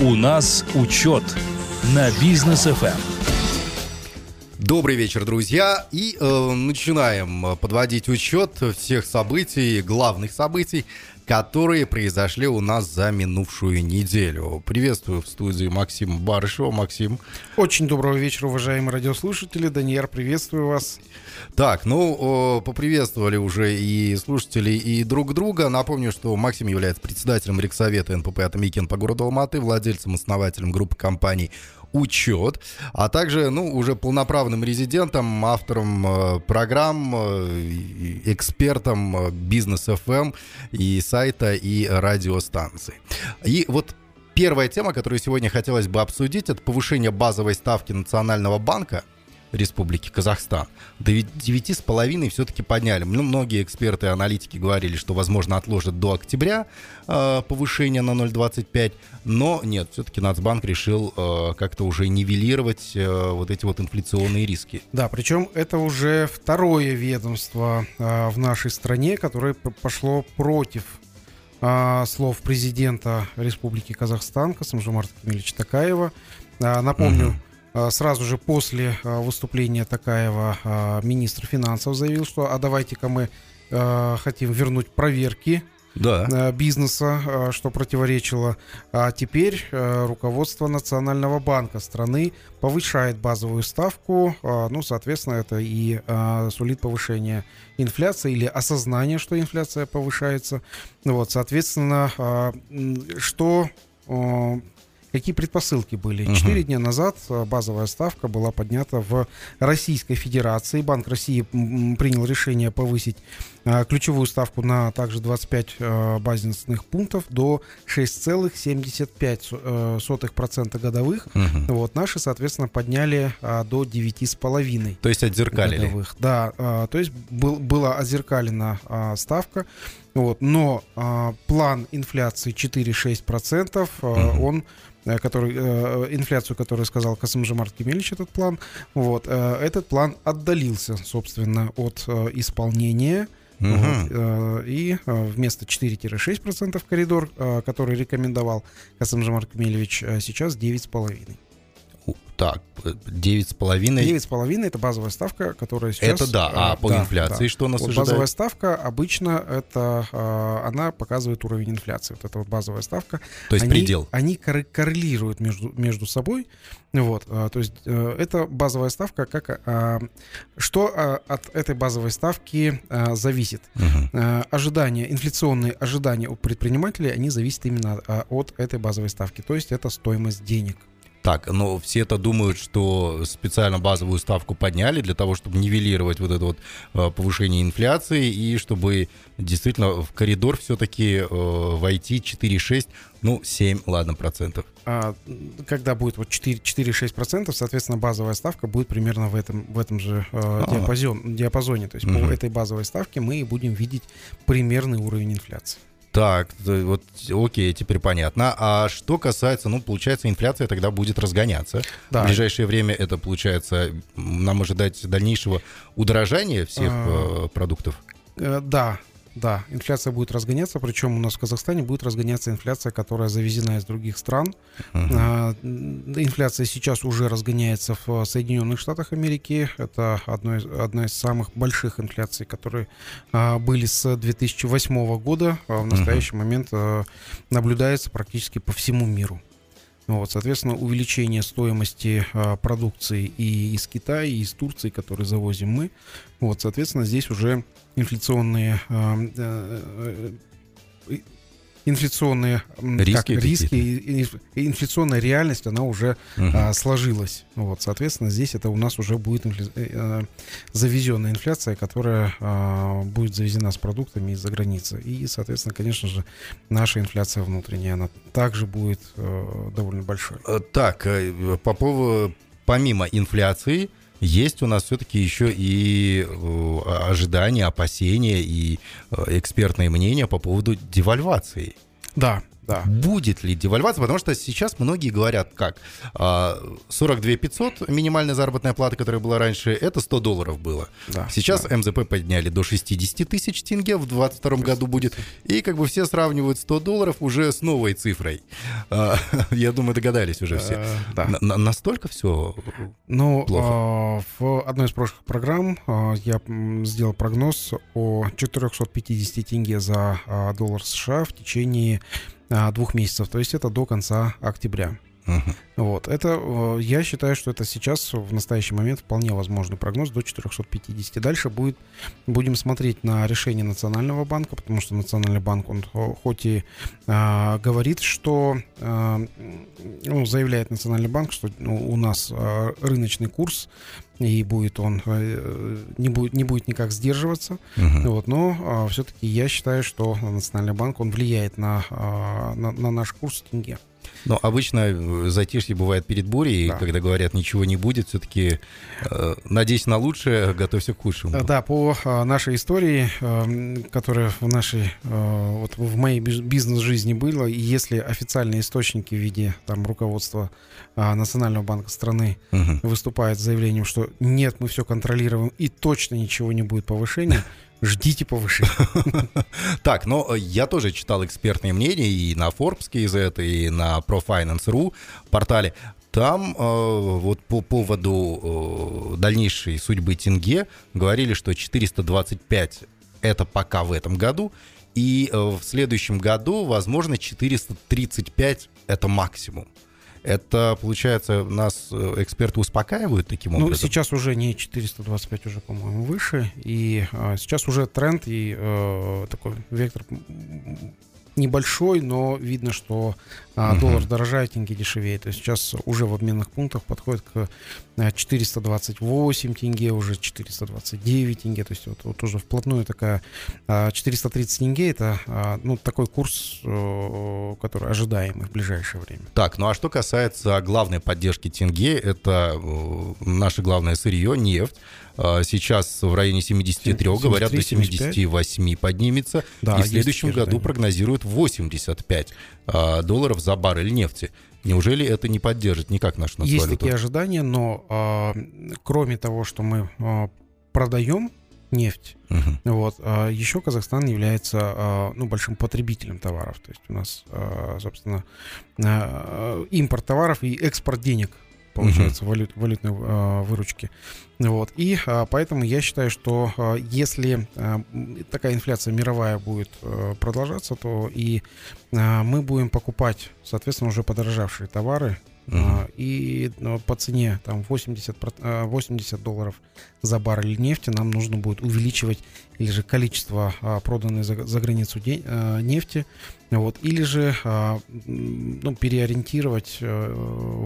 У нас учет на Business FM. Добрый вечер, друзья. И э, начинаем подводить учет всех событий, главных событий, которые произошли у нас за минувшую неделю. Приветствую в студии Максима Барышева. Максим. Очень доброго вечера, уважаемые радиослушатели. Данияр, приветствую вас. Так, ну, поприветствовали уже и слушателей, и друг друга. Напомню, что Максим является председателем Регсовета НПП «Атамекен» по городу Алматы, владельцем, основателем группы компаний учет, а также, ну, уже полноправным резидентом, автором э, программ, э, экспертом э, бизнес FM эм и сайта, и радиостанции. И вот первая тема, которую сегодня хотелось бы обсудить, это повышение базовой ставки Национального банка – Республики Казахстан. До 9,5 все-таки подняли. Ну, многие эксперты и аналитики говорили, что, возможно, отложат до октября э, повышение на 0,25, но нет, все-таки Нацбанк решил э, как-то уже нивелировать э, вот эти вот инфляционные риски. Да, причем это уже второе ведомство э, в нашей стране, которое пошло против э, слов президента Республики Казахстан Касымжумарта Кемельевича Такаева. Э, напомню, угу сразу же после а, выступления Такаева а, министр финансов заявил, что а давайте-ка мы хотим вернуть проверки да. бизнеса, что противоречило. А теперь руководство Национального банка страны повышает базовую ставку. Ну, соответственно, это и сулит повышение инфляции или осознание, что инфляция повышается. Вот, соответственно, что Какие предпосылки были? Четыре угу. дня назад э, базовая ставка была поднята в Российской Федерации. Банк России принял решение повысить ключевую ставку на также 25 э, базисных пунктов до 6,75% годовых. Угу. Вот, наши, соответственно, подняли до 9,5%. То есть отзеркалили? Годовых. Да, то есть был, была озеркалена ставка. Вот, но план инфляции 4-6%, угу. он Э, который, э, инфляцию, которую сказал Касымжамарт Кемельевич, этот план, вот, э, этот план отдалился, собственно, от исполнения. Угу. Вот, и вместо 4-6% коридор, который рекомендовал Касымжамар Кемельевич, сейчас 9,5%. Так, 9,5. 9,5 это базовая ставка, которая сейчас... Это да, а по да, инфляции да. что у нас вот ожидает? Базовая ставка обычно это, она показывает уровень инфляции. Вот эта вот базовая ставка. То есть они, предел. Они коррелируют между, между собой. Вот, то есть э, это базовая ставка, как... Что от этой базовой ставки зависит? Угу. Ожидания, инфляционные ожидания у предпринимателей, они зависят именно от этой базовой ставки. То есть это стоимость денег. Так, но все это думают, что специально базовую ставку подняли для того, чтобы нивелировать вот это вот э, повышение инфляции и чтобы действительно в коридор все-таки э, войти 4,6, ну 7, ладно, процентов. А, когда будет вот 4-6 процентов, соответственно, базовая ставка будет примерно в этом, в этом же э, а. диапазон, диапазоне. То есть угу. по этой базовой ставке мы будем видеть примерный уровень инфляции. Так, вот окей, теперь понятно. А что касается, ну, получается, инфляция тогда будет разгоняться. Да. В ближайшее время это, получается, нам ожидать дальнейшего удорожания всех а, э, продуктов? Э, да, да, инфляция будет разгоняться, причем у нас в Казахстане будет разгоняться инфляция, которая завезена из других стран. Uh-huh. Инфляция сейчас уже разгоняется в Соединенных Штатах Америки. Это одно из, одна из самых больших инфляций, которые а, были с 2008 года. А в настоящий uh-huh. момент наблюдается практически по всему миру. Вот, соответственно, увеличение стоимости а, продукции и из Китая, и из Турции, которые завозим мы. Вот, соответственно, здесь уже инфляционные а, а, инфляционные риски, как, риски и, и инфляционная реальность, она уже угу. а, сложилась. Вот, соответственно, здесь это у нас уже будет инфля... а, завезенная инфляция, которая а, будет завезена с продуктами из-за границы. И, соответственно, конечно же, наша инфляция внутренняя, она также будет а, довольно большой. Э, так, по поводу, помимо инфляции, есть у нас все-таки еще и э, ожидания, опасения и э, экспертные мнения по поводу девальвации. Да, Да. Будет ли девальвация? Потому что сейчас многие говорят, как 42 500 минимальная заработная плата, которая была раньше, это 100 долларов было. Да, Сейчас да. МЗП подняли до 60 тысяч тенге, в 2022 году будет. И как бы все сравнивают 100 долларов уже с новой цифрой. А, Я думаю, догадались уже все. Э, Да. На- на- Настолько все Ну, Плохо. а, в одной из прошлых программ а, я сделал прогноз о 450 тенге за а, доллар США в течение а, двух месяцев. То есть это до конца октября. Вот. Это, э, я считаю, что это сейчас, в настоящий момент, вполне возможный прогноз до 450. Дальше будет, будем смотреть на решение Национального банка, потому что Национальный банк, он хоть и а, говорит, что, а, ну, заявляет Национальный банк, что ну, у нас а, рыночный курс, и будет он, э, не будет, не будет никак сдерживаться. Вот, но все-таки я считаю, что Национальный банк, он влияет на, а, на, на наш курс тенге. Но обычно э, затишье бывает перед бурей, Да. и когда говорят, ничего не будет, все-таки надеюсь на лучшее, готовься к худшему. Э, Да, по а, нашей истории, эм, которая в нашей, э, вот в моей биз- бизнес-жизни была, и если официальные источники в виде там руководства Национального банка страны Мгм. выступают с заявлением, что нет, мы все контролируем и точно ничего не будет повышения, ждите повышения. Так, но э, я тоже читал экспертные мнения и на Forbes KZ, и на ProFinance.ru портале. Там э, вот по поводу э, дальнейшей судьбы тенге говорили, что 425 это пока в этом году, и э, в следующем году, возможно, 435 это максимум. Это, получается, нас э, эксперты успокаивают таким Ну, образом? сейчас уже не 425, уже, по-моему, выше. И а, сейчас уже тренд и э, такой вектор небольшой, но видно, что а, доллар дорожает, тенге дешевеет. То есть сейчас уже в обменных пунктах подходит к а, 428 тенге, уже 429 тенге. То есть вот, вот уже вплотную такая а, 430 тенге это а, ну, такой курс, э, который ожидаемый в ближайшее время. Так, ну а что касается главной поддержки тенге, это э, наше главное сырье, нефть. Э, Сейчас в районе 73, 73, говорят, до 75. 78 поднимется. Да, и в следующем году прогнозируют 85 э, долларов за баррель нефти. Неужели это не поддержит никак нашу Есть нацвалюту? такие ожидания, но а, кроме того, что мы а, продаем нефть, Мгм. вот, а, еще Казахстан является а, ну, большим потребителем товаров. То есть у нас, а, собственно, а, импорт товаров и экспорт денег получается валют, валютной а, выручки. Вот. И а, поэтому я считаю, что а, если м, такая инфляция мировая будет а, продолжаться, то и а, мы будем покупать, соответственно, уже подорожавшие товары А, и ну, по цене там 80, проц- а, 80 долларов за баррель нефти нам нужно будет увеличивать или же количество а, проданной за, за границу нефти, вот, или же ну, переориентировать э,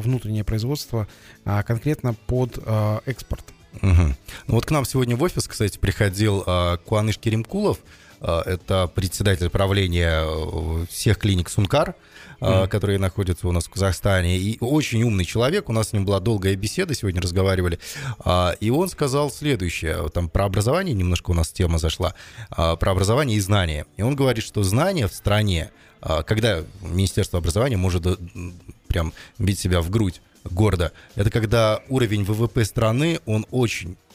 внутреннее производство конкретно под экспорт. Мгм. Ну вот к нам сегодня в офис, кстати, приходил Куаныш Керимкулов, это председатель правления э, всех клиник Сункар, Мгм. которые находятся у нас в Казахстане, и очень умный человек, у нас с ним была долгая беседа, сегодня разговаривали, А, и он сказал следующее, там про образование немножко у нас тема зашла, а, про образование и знания, и он говорит, что знания в стране, а, когда Министерство образования может э, прям бить себя в грудь гордо, это когда уровень ВВП страны, он очень э,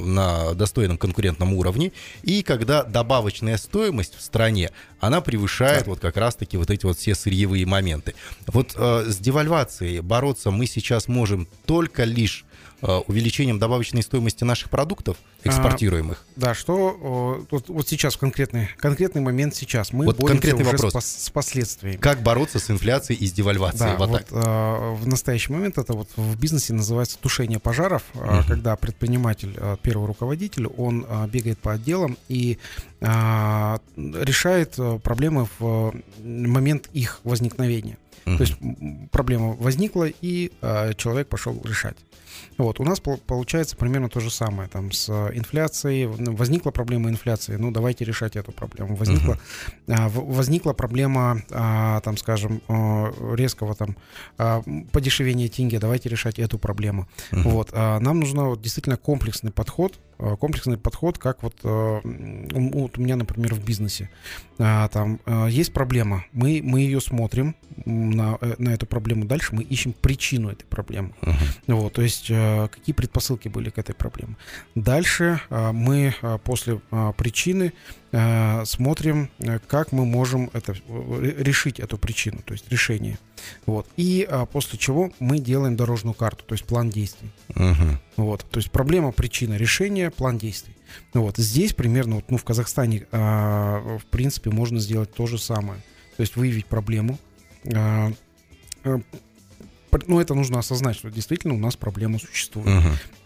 на достойном конкурентном уровне, и когда добавочная стоимость в стране, она превышает вот как раз-таки вот эти вот все сырьевые моменты. Вот э, с девальвацией бороться мы сейчас можем только лишь э, увеличением добавочной стоимости наших продуктов, экспортируемых. Да, что вот, вот сейчас в конкретный, конкретный момент сейчас мы Вот боремся конкретный уже вопрос. С, с последствиями. Как бороться с инфляцией и с девальвацией? Да, вот вот, а, в настоящий момент это вот в бизнесе называется тушение пожаров, а, Мгм. когда предприниматель, а, первый руководитель, он а, бегает по отделам и а, решает а, проблемы в а, момент их возникновения. Мгм. То есть проблема возникла, и а, человек пошел решать. Вот, у нас пол- получается примерно то же самое. Там с инфляцией, возникла проблема инфляции, ну давайте решать эту проблему. Возникла, в- возникла проблема, а, там, скажем, резкого там подешевения тенге, давайте решать эту проблему. Мгм. Вот, нам нужен вот, действительно комплексный подход э, комплексный подход, как вот, э, вот у меня, например, в бизнесе. А, там э, есть проблема, мы, мы ее смотрим на, на эту проблему дальше, мы ищем причину этой проблемы. Uh-huh. Вот, то есть какие предпосылки были к этой проблеме. Дальше мы после причины смотрим, как мы можем это, решить эту причину, то есть решение. Вот. И а, после чего мы делаем дорожную карту, то есть план действий. Uh-huh. Вот. То есть проблема, причина, решение, план действий. Вот. Здесь примерно, вот, ну, в Казахстане, а, в принципе, можно сделать то же самое. То есть выявить проблему, а, ну, это нужно осознать, что действительно у нас проблема существует.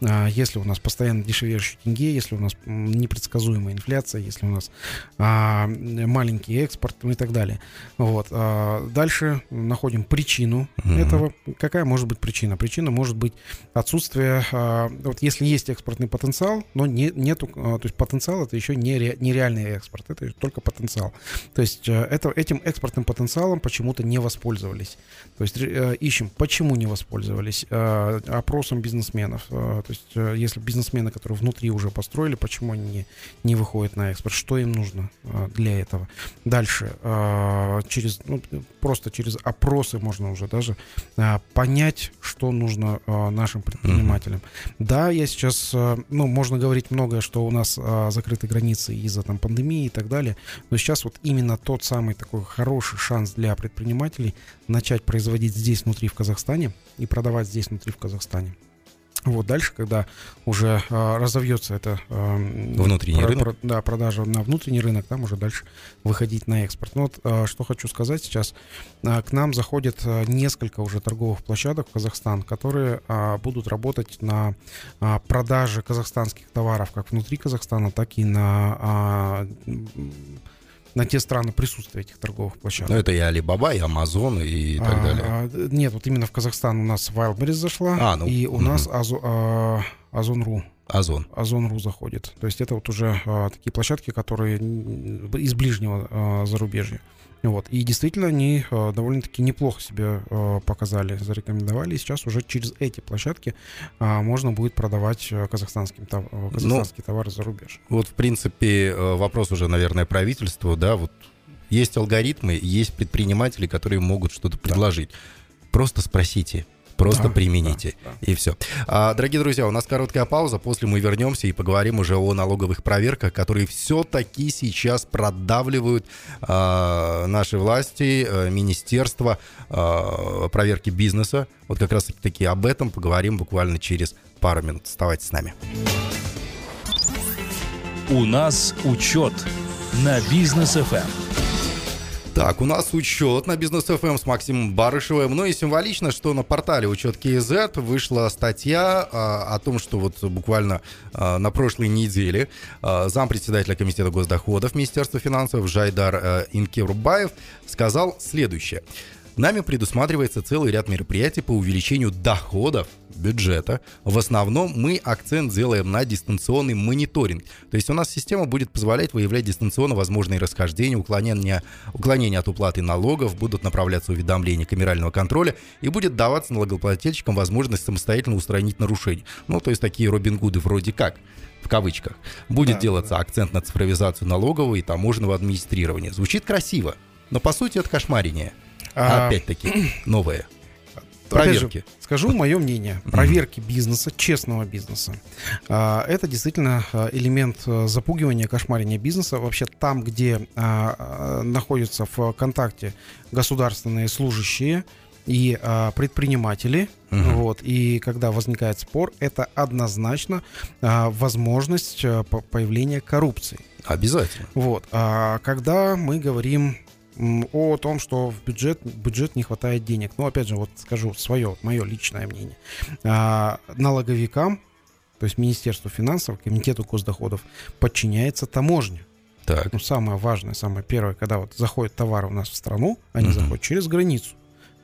Uh-huh. Если у нас постоянно дешевеющий тенге, если у нас непредсказуемая инфляция, если у нас а, маленький экспорт и так далее. Вот. А, дальше находим причину uh-huh. этого. Какая может быть причина? Причина может быть отсутствие, а, вот если есть экспортный потенциал, но не, нету, а, то есть потенциал это еще не, ре, не реальный экспорт, это только потенциал. То есть а, это, этим экспортным потенциалом почему-то не воспользовались. То есть а, ищем, почему Почему не воспользовались? Э, опросом бизнесменов. Э, то есть, э, если бизнесмены, которые внутри уже построили, почему они не, не выходят на экспорт? Что им нужно для этого? Дальше. Через, ну, просто через опросы можно уже даже понять, что нужно нашим предпринимателям. Mm-hmm. Да, я сейчас, ну, можно говорить многое, что у нас закрыты границы из-за там пандемии и так далее, но сейчас вот именно тот самый такой хороший шанс для предпринимателей начать производить здесь, внутри, в Казахстане, Казахстане и продавать здесь внутри в Казахстане. Вот дальше, когда уже э, разовьется это э, внутренний про, рынок, про, да, продажа на внутренний рынок, там уже дальше выходить на экспорт. Ну вот э, что хочу сказать сейчас, э, к нам заходит э, несколько уже торговых площадок в Казахстан, которые э, будут работать на э, продаже казахстанских товаров как внутри Казахстана, так и на э, на те страны присутствия этих торговых площадок. Ну, это и Alibaba, и Amazon, и так а, далее. А, нет, вот именно в Казахстан у нас Wildberries зашла, а, ну, и у угу. нас Азу, а, Озон.ру. Озон. Озон.ру заходит. То есть это вот уже а, такие площадки, которые из ближнего а, зарубежья. Вот. И действительно они э, довольно-таки неплохо себя э, показали, зарекомендовали. И сейчас уже через эти площадки э, можно будет продавать э, казахстанским, тов, э, казахстанские ну, товары за рубеж. Вот, в принципе, вопрос уже, наверное, правительству, да, вот есть алгоритмы, есть предприниматели, которые могут что-то предложить. Да. Просто спросите, Просто да, примените. Да, да. И все. А, дорогие друзья, у нас короткая пауза. После мы вернемся и поговорим уже о налоговых проверках, которые все-таки сейчас продавливают а, наши власти, а, министерства, а, проверки бизнеса. Вот как раз таки об этом поговорим буквально через пару минут. Оставайтесь с нами. У нас учет на бизнес FM. Так, у нас учет на бизнес FM эм с Максимом Барышевым. Ну и символично, что на портале учет КЗ вышла статья а, о том, что вот буквально а, на прошлой неделе а, зампредседателя Комитета госдоходов Министерства финансов Жайдар а, Инкерубаев сказал следующее. Нами предусматривается целый ряд мероприятий по увеличению доходов бюджета. В основном мы акцент делаем на дистанционный мониторинг. То есть у нас система будет позволять выявлять дистанционно возможные расхождения, уклонения, уклонения от уплаты налогов, будут направляться уведомления камерального контроля и будет даваться налогоплательщикам возможность самостоятельно устранить нарушения. Ну, то есть такие Робин Гуды вроде как в кавычках. Будет да, делаться да. акцент на цифровизацию налогового и таможенного администрирования. Звучит красиво, но по сути это кошмарение. А... Опять-таки, новое. Проверки. Же, скажу мое мнение. Проверки бизнеса, честного бизнеса. А, это действительно а, элемент а, запугивания, кошмарения бизнеса. Вообще там, где находятся в контакте государственные служащие, и а, предприниматели. Угу. Вот, и когда возникает спор, это однозначно а, возможность а, появления коррупции. Обязательно. Вот, а когда мы говорим о том, что в бюджет, бюджет не хватает денег. Ну, опять же, вот скажу свое, мое личное мнение. А, налоговикам, то есть Министерству финансов, Комитету госдоходов, подчиняется таможня. Так. Ну, самое важное, самое первое, когда вот заходят товары у нас в страну, они угу. заходят через границу,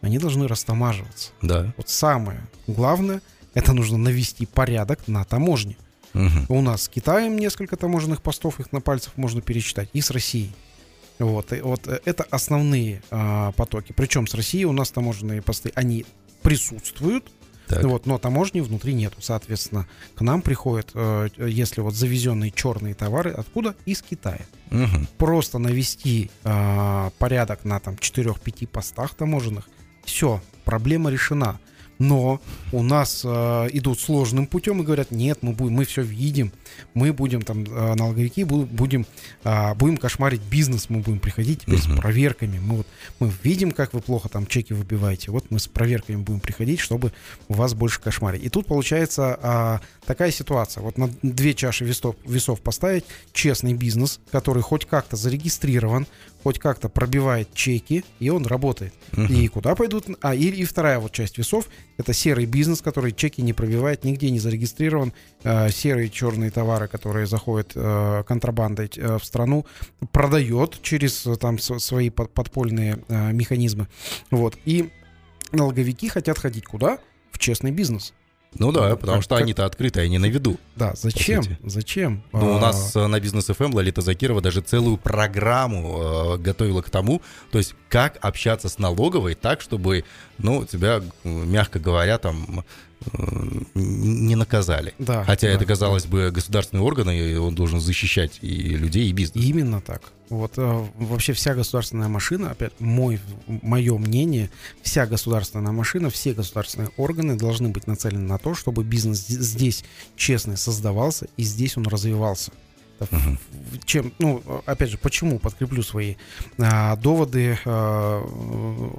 они должны растамаживаться. Да. Вот самое главное, это нужно навести порядок на таможне. Угу. У нас с Китаем несколько таможенных постов, их на пальцах можно пересчитать, и с Россией. Вот, и вот э, это основные а, потоки. Причем с Россией у нас таможенные посты, они присутствуют, Так. Вот, но таможни внутри нету. Соответственно, к нам приходят, э, если вот завезенные черные товары, откуда? Из Китая. Мгм. Просто навести э, порядок на там 4-5 постах таможенных, все, проблема решена. Но у нас э, идут сложным путем и говорят, нет, мы будем, мы все видим, мы будем там э, налоговики бу- будем а, будем кошмарить бизнес, мы будем приходить теперь Мгм. с проверками. Мы вот мы видим, как вы плохо там чеки выбиваете. Вот мы с проверками будем приходить, чтобы у вас больше кошмарить. И тут получается а, такая ситуация. Вот на две чаши весов, весов поставить честный бизнес, который хоть как-то зарегистрирован, хоть как-то пробивает чеки, и он работает. Мгм. И куда пойдут? А, и, и вторая вот часть весов это серый бизнес, который чеки не пробивает, нигде не зарегистрирован. Э, серые черные товары, которые заходят э, контрабандой э, в страну, продает через э, там свои под- подпольные э, механизмы. Вот. И налоговики хотят ходить куда? В честный бизнес. Ну да, потому Как- что как- они-то открыты, они на виду. Да, зачем? Зачем? Ну, у А, нас э, на бизнес FM Лолита Закирова даже целую программу э, готовила к тому, то есть как общаться с налоговой так, чтобы, ну, тебя, мягко говоря, там не наказали. Да, Хотя да, это, казалось бы, государственный орган, и он должен защищать и людей, и бизнес. Именно так. Вот э, вообще вся государственная машина, опять мой, мое мнение, вся государственная машина, все государственные органы должны быть нацелены на то, чтобы бизнес здесь честный создавался и здесь он развивался. Это в- Мгм. в- Чем, ну, опять же, почему подкреплю свои а, доводы а,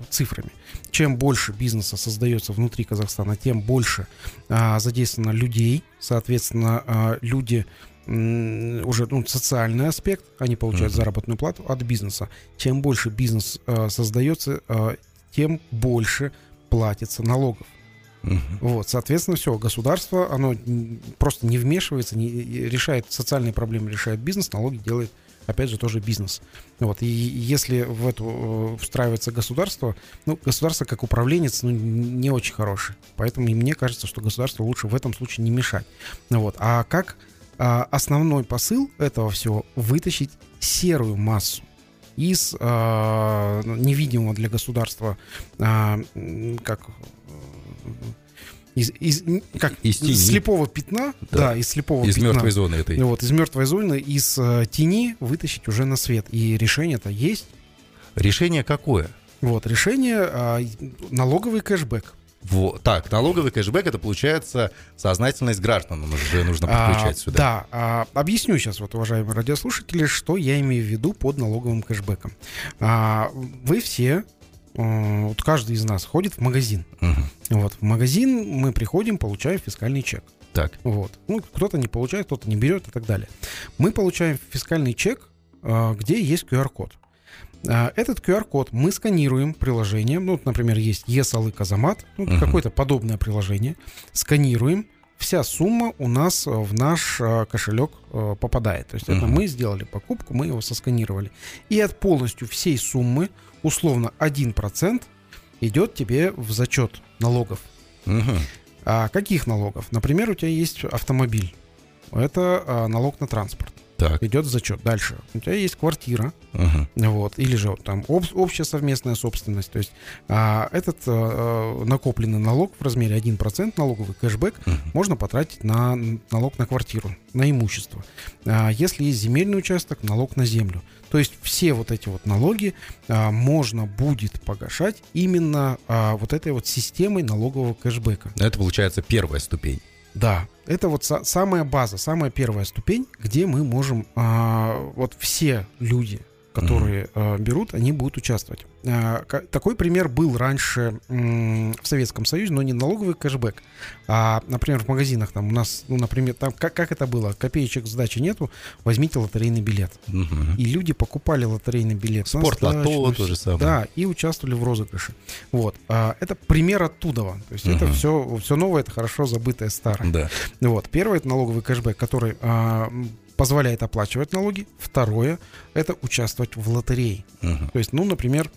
цифрами. Чем больше бизнеса создается внутри Казахстана, тем больше а, задействовано людей, соответственно, а, люди уже ну, социальный аспект, они получают Мгм. заработную плату от бизнеса. Чем больше бизнес э, создается, э, тем больше платится налогов. Вот, соответственно, все, государство, оно просто не вмешивается, не решает социальные проблемы, решает бизнес, налоги делает, опять же, тоже бизнес. Вот, и если в эту э, встраивается государство, ну, государство как управленец, ну, не очень хороший. Поэтому и мне кажется, что государство лучше в этом случае не мешать. Вот, а как а, основной посыл этого всего вытащить серую массу из а, невидимого для государства м, как э, из, из- как Из тени. слепого пятна, Да. да, из слепого Из пятна. мертвой зоны этой. Вот, из мертвой зоны, из э, тени вытащить уже на свет. И решение-то есть. Решение какое? Вот, решение а, налоговый кэшбэк. Во- Так, налоговый кэшбэк это получается сознательность граждан. Уже нужно подключать А, сюда. Да, а, объясню сейчас, вот, уважаемые радиослушатели, что я имею в виду под налоговым кэшбэком. А, вы все, э, вот каждый из нас ходит в магазин. Мгм. Вот, в магазин мы приходим, получаем фискальный чек. Так. Вот. Ну, кто-то не получает, кто-то не берет и так далее. Мы получаем фискальный чек, э, где есть QR-код. А, Этот QR-код мы сканируем приложением. Ну, вот, например, есть ЕСАЛы Казамат, ну, Мгм. какое-то подобное приложение. Сканируем. Вся сумма у нас в наш э, кошелек попадает. То есть это Мгм. мы сделали покупку, мы его сосканировали. И от полностью всей суммы, условно 1%, идет тебе в зачет налогов. Мгм. А каких налогов? Например, у тебя есть автомобиль. Это а, налог на транспорт. Так. Идет зачет. Дальше. У тебя есть квартира. Мгм. Вот, или же там об- общая совместная собственность. То есть а, этот а, накопленный налог в размере 1% налоговый кэшбэк Мгм. можно потратить на налог на квартиру, на имущество. А, Если есть земельный участок, налог на землю. То есть все вот эти вот налоги а, можно будет погашать именно а, вот этой вот системой налогового кэшбэка. Это получается первая ступень. Да, это вот са- самая база, самая первая ступень, где мы можем, а, вот все люди, которые а, берут, они будут участвовать. А, ка- такой пример был раньше м, в Советском Союзе, но не налоговый кэшбэк, а, например, в магазинах там у нас, ну, например, там как, как это было, копеечек сдачи нету, возьмите лотерейный билет. Мгм. И люди покупали лотерейный билет. сдачу, на то же самое. Да, и участвовали в розыгрыше. Вот. А, это пример оттуда. То есть это Мгм. все, все новое, это хорошо забытое старое. Да. Вот. Первое это налоговый кэшбэк, который м, позволяет оплачивать налоги. Второе это участвовать в лотерее. Мгм. То есть, ну, например,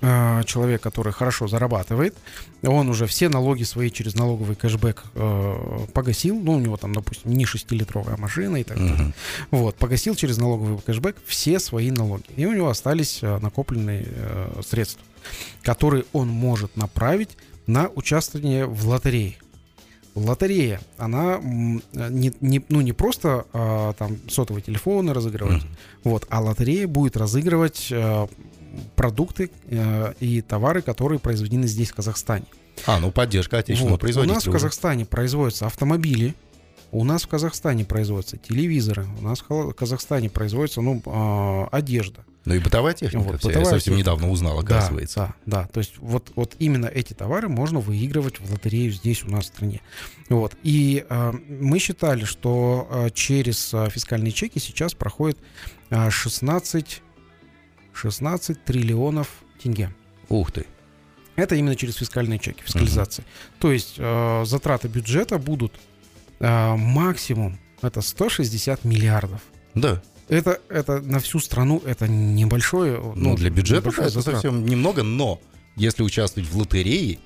а, человек, который хорошо зарабатывает, он уже все налоги свои через налоговый кэшбэк э, погасил. Ну, у него там, допустим, не 6-литровая машина и так далее. Мгм. Вот, погасил через налоговый кэшбэк все свои налоги. И у него остались э, накопленные э, средства, которые он может направить на участие в лотерее. Лотерея, она не, не, ну, не просто а, там сотовые телефоны разыгрывать, mm-hmm. вот, а лотерея будет разыгрывать а, продукты а, и товары, которые произведены здесь, в Казахстане. А, ну поддержка отечественного вот. производителя. У нас в Казахстане производятся автомобили, у нас в Казахстане производятся телевизоры, у нас в Казахстане производится ну, э, одежда. Ну и бытовая техника. Вот, вся. бытовая Я совсем техника. недавно узнал, оказывается. Да, да. То есть вот, вот именно эти товары можно выигрывать в лотерею здесь у нас в стране. Вот. И э, мы считали, что э, через э, фискальные чеки сейчас проходит э, 16, 16 триллионов тенге. Ух ты. Это именно через фискальные чеки, фискализация. Угу. То есть э, затраты бюджета будут э, максимум это 160 миллиардов. Да. Это, это на всю страну это небольшое. Ну, ну для бюджета это затрат. совсем немного, но если участвовать в лотерее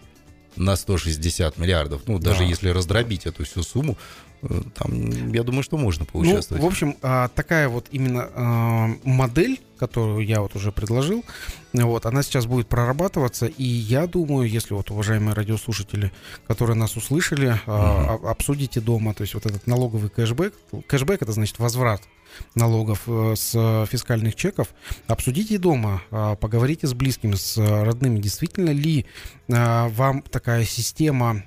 на 160 миллиардов, ну, даже да. если раздробить эту всю сумму, э, там, я думаю, что можно поучаствовать. Ну, в общем, а, такая вот именно а, модель, которую я вот уже предложил, вот, она сейчас будет прорабатываться, и я думаю, если вот уважаемые радиослушатели, которые нас услышали, uh-huh. обсудите дома, то есть вот этот налоговый кэшбэк, кэшбэк это значит возврат налогов э, с фискальных чеков, обсудите дома, а, поговорите с близкими, с родными, действительно ли вам такая система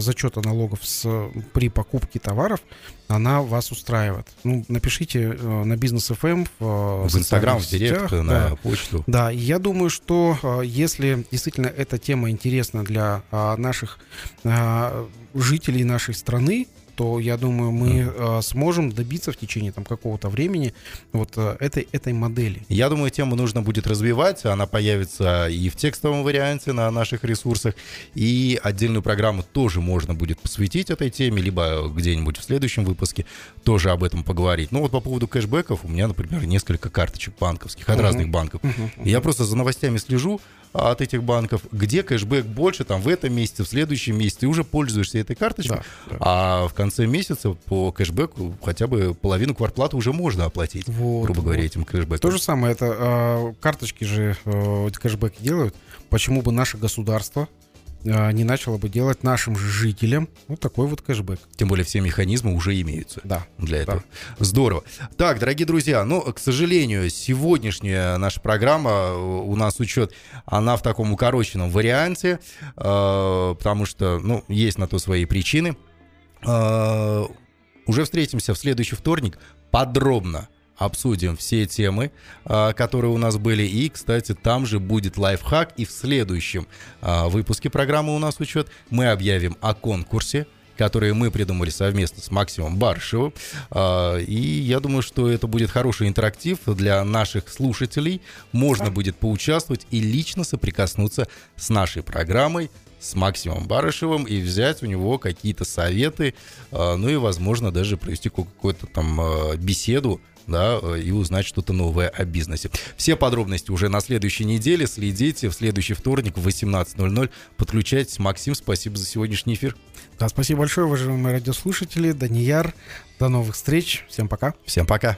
зачета налогов с, при покупке товаров, она вас устраивает. Ну, напишите э, на бизнес FM эм в, в Инстаграм, в Директ, на да. почту. Да, я думаю, что если действительно эта тема интересна для наших жителей нашей страны, то я думаю, мы э, сможем добиться в течение там какого-то времени вот э, этой, этой модели. Я думаю, тему нужно будет развивать. Она появится и в текстовом варианте на наших ресурсах, и отдельную программу тоже можно будет посвятить этой теме, либо где-нибудь в следующем выпуске тоже об этом поговорить. Ну вот по поводу кэшбэков у меня, например, несколько карточек банковских от uh-huh. разных банков. Uh-huh. Я просто за новостями слежу, от этих банков, где кэшбэк больше, там, в этом месяце, в следующем месяце, ты уже пользуешься этой карточкой, да, да. а в конце месяца по кэшбэку хотя бы половину квартплаты уже можно оплатить, вот, грубо говоря, этим кэшбэком. То же самое, это э, карточки же э, кэшбэки делают, почему бы наше государство а, не начало бы делать нашим жителям вот такой вот кэшбэк. Тем более все механизмы уже имеются да, для этого. Да. Здорово. Так, дорогие друзья, ну, к сожалению, сегодняшняя наша программа, э, у нас учет, она в таком укороченном варианте, э, потому что, ну, есть на то свои причины. Э, уже встретимся в следующий вторник подробно обсудим все темы, а, которые у нас были. И, кстати, там же будет лайфхак. И в следующем а, выпуске программы «У нас учет» мы объявим о конкурсе, которые мы придумали совместно с Максимом Баршевым. А, и я думаю, что это будет хороший интерактив для наших слушателей. Можно будет поучаствовать и лично соприкоснуться с нашей программой, с Максимом Барышевым и взять у него какие-то советы, ну и, возможно, даже провести какую-то там беседу да, и узнать что-то новое о бизнесе. Все подробности уже на следующей неделе. Следите в следующий вторник в 18.00. Подключайтесь. Максим, спасибо за сегодняшний эфир. Да, спасибо большое, уважаемые радиослушатели. Данияр. До новых встреч. Всем пока. Всем пока.